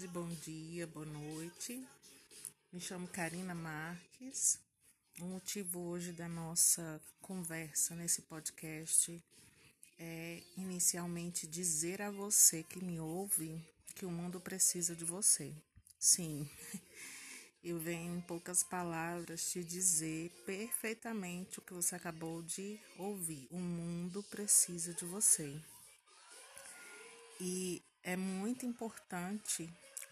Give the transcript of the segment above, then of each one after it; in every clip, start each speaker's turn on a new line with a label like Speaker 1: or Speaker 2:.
Speaker 1: tarde, bom dia, boa noite. Me chamo Karina Marques. O motivo hoje da nossa conversa nesse podcast é inicialmente dizer a você que me ouve que o mundo precisa de você. Sim, eu venho em poucas palavras te dizer perfeitamente o que você acabou de ouvir. O mundo precisa de você. E é muito importante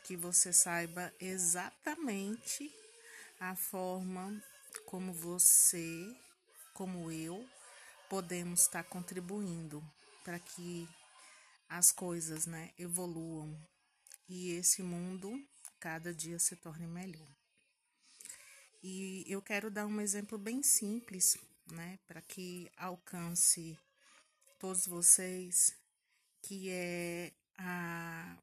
Speaker 1: que você saiba exatamente a forma como você, como eu, podemos estar contribuindo para que as coisas, né, evoluam e esse mundo cada dia se torne melhor. E eu quero dar um exemplo bem simples, né, para que alcance todos vocês, que é a,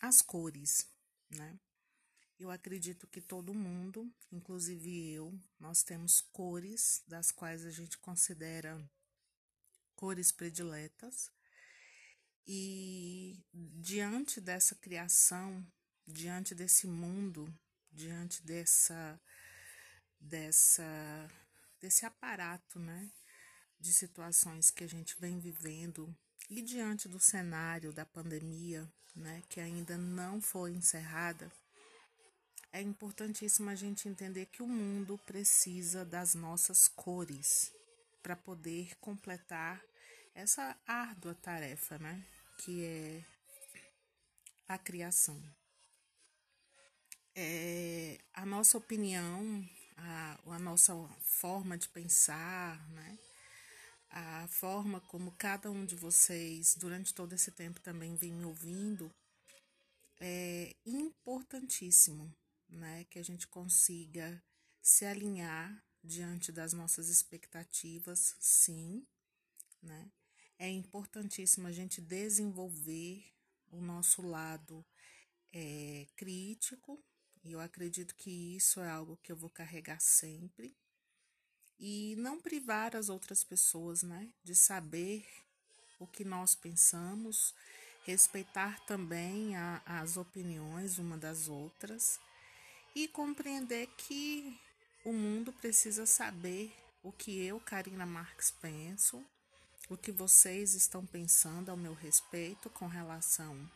Speaker 1: as cores, né? Eu acredito que todo mundo, inclusive eu, nós temos cores das quais a gente considera cores prediletas. E diante dessa criação, diante desse mundo, diante dessa dessa desse aparato, né, de situações que a gente vem vivendo e diante do cenário da pandemia, né, que ainda não foi encerrada, é importantíssimo a gente entender que o mundo precisa das nossas cores para poder completar essa árdua tarefa, né, que é a criação. É, a nossa opinião, a, a nossa forma de pensar, né, a forma como cada um de vocês, durante todo esse tempo, também vem me ouvindo, é importantíssimo, né? Que a gente consiga se alinhar diante das nossas expectativas, sim, né? É importantíssimo a gente desenvolver o nosso lado é, crítico, e eu acredito que isso é algo que eu vou carregar sempre e não privar as outras pessoas, né, de saber o que nós pensamos, respeitar também a, as opiniões uma das outras e compreender que o mundo precisa saber o que eu, Karina Marques, penso, o que vocês estão pensando ao meu respeito com relação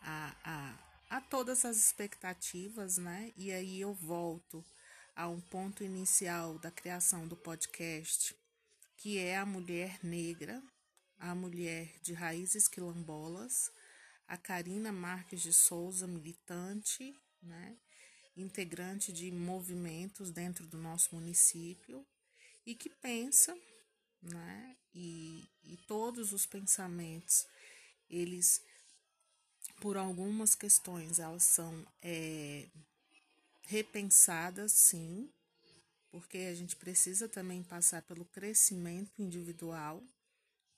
Speaker 1: a, a, a todas as expectativas, né? E aí eu volto a um ponto inicial da criação do podcast, que é a mulher negra, a mulher de raízes quilombolas, a Karina Marques de Souza, militante, né, integrante de movimentos dentro do nosso município e que pensa, né, e, e todos os pensamentos, eles, por algumas questões, elas são é, repensadas, sim, porque a gente precisa também passar pelo crescimento individual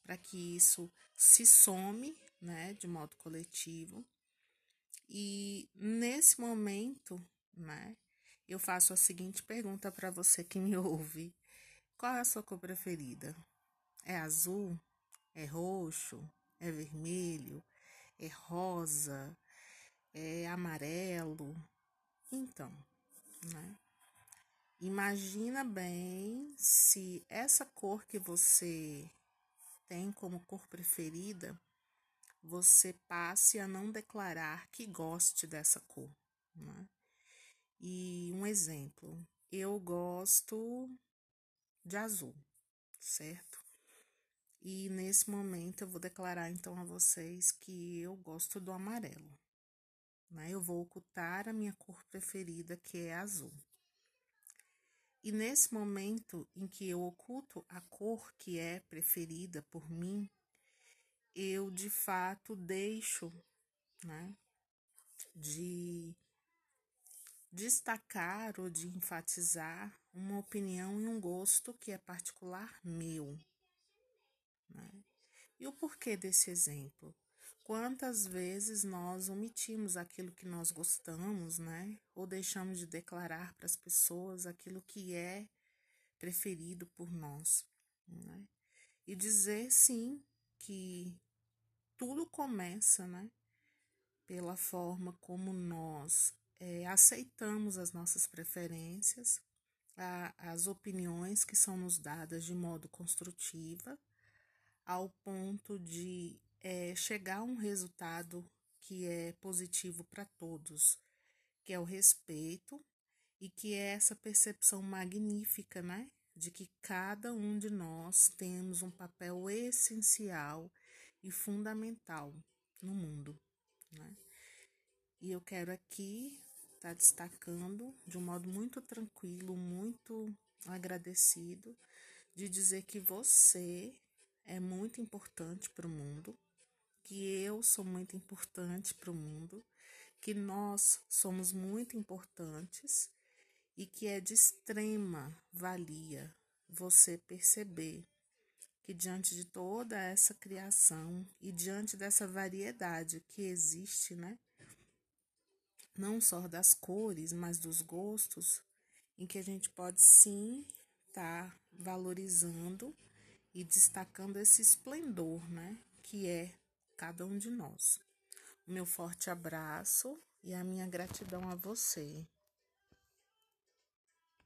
Speaker 1: para que isso se some, né, de modo coletivo. E nesse momento, né, eu faço a seguinte pergunta para você que me ouve: qual é a sua cor preferida? É azul? É roxo? É vermelho? É rosa? É amarelo? Então, né? Imagina bem se essa cor que você tem como cor preferida, você passe a não declarar que goste dessa cor. Né? E um exemplo, eu gosto de azul, certo? E nesse momento eu vou declarar então a vocês que eu gosto do amarelo né? Eu vou ocultar a minha cor preferida, que é azul. E nesse momento em que eu oculto a cor que é preferida por mim, eu de fato deixo, né, de destacar ou de enfatizar uma opinião e um gosto que é particular meu. Né? E o porquê desse exemplo? Quantas vezes nós omitimos aquilo que nós gostamos, né? Ou deixamos de declarar para as pessoas aquilo que é preferido por nós, né? E dizer sim que tudo começa, né? pela forma como nós é, aceitamos as nossas preferências, a, as opiniões que são nos dadas de modo construtiva, ao ponto de é, chegar a um resultado que é positivo para todos, que é o respeito e que é essa percepção magnífica, né? De que cada um de nós temos um papel essencial e fundamental no mundo, né? E eu quero aqui estar tá destacando de um modo muito tranquilo, muito agradecido, de dizer que você é muito importante para o mundo, que eu sou muito importante para o mundo, que nós somos muito importantes e que é de extrema valia você perceber que diante de toda essa criação e diante dessa variedade que existe, né? Não só das cores, mas dos gostos, em que a gente pode sim estar tá valorizando e destacando esse esplendor, né? Que é cada um de nós. O meu forte abraço e a minha gratidão a você.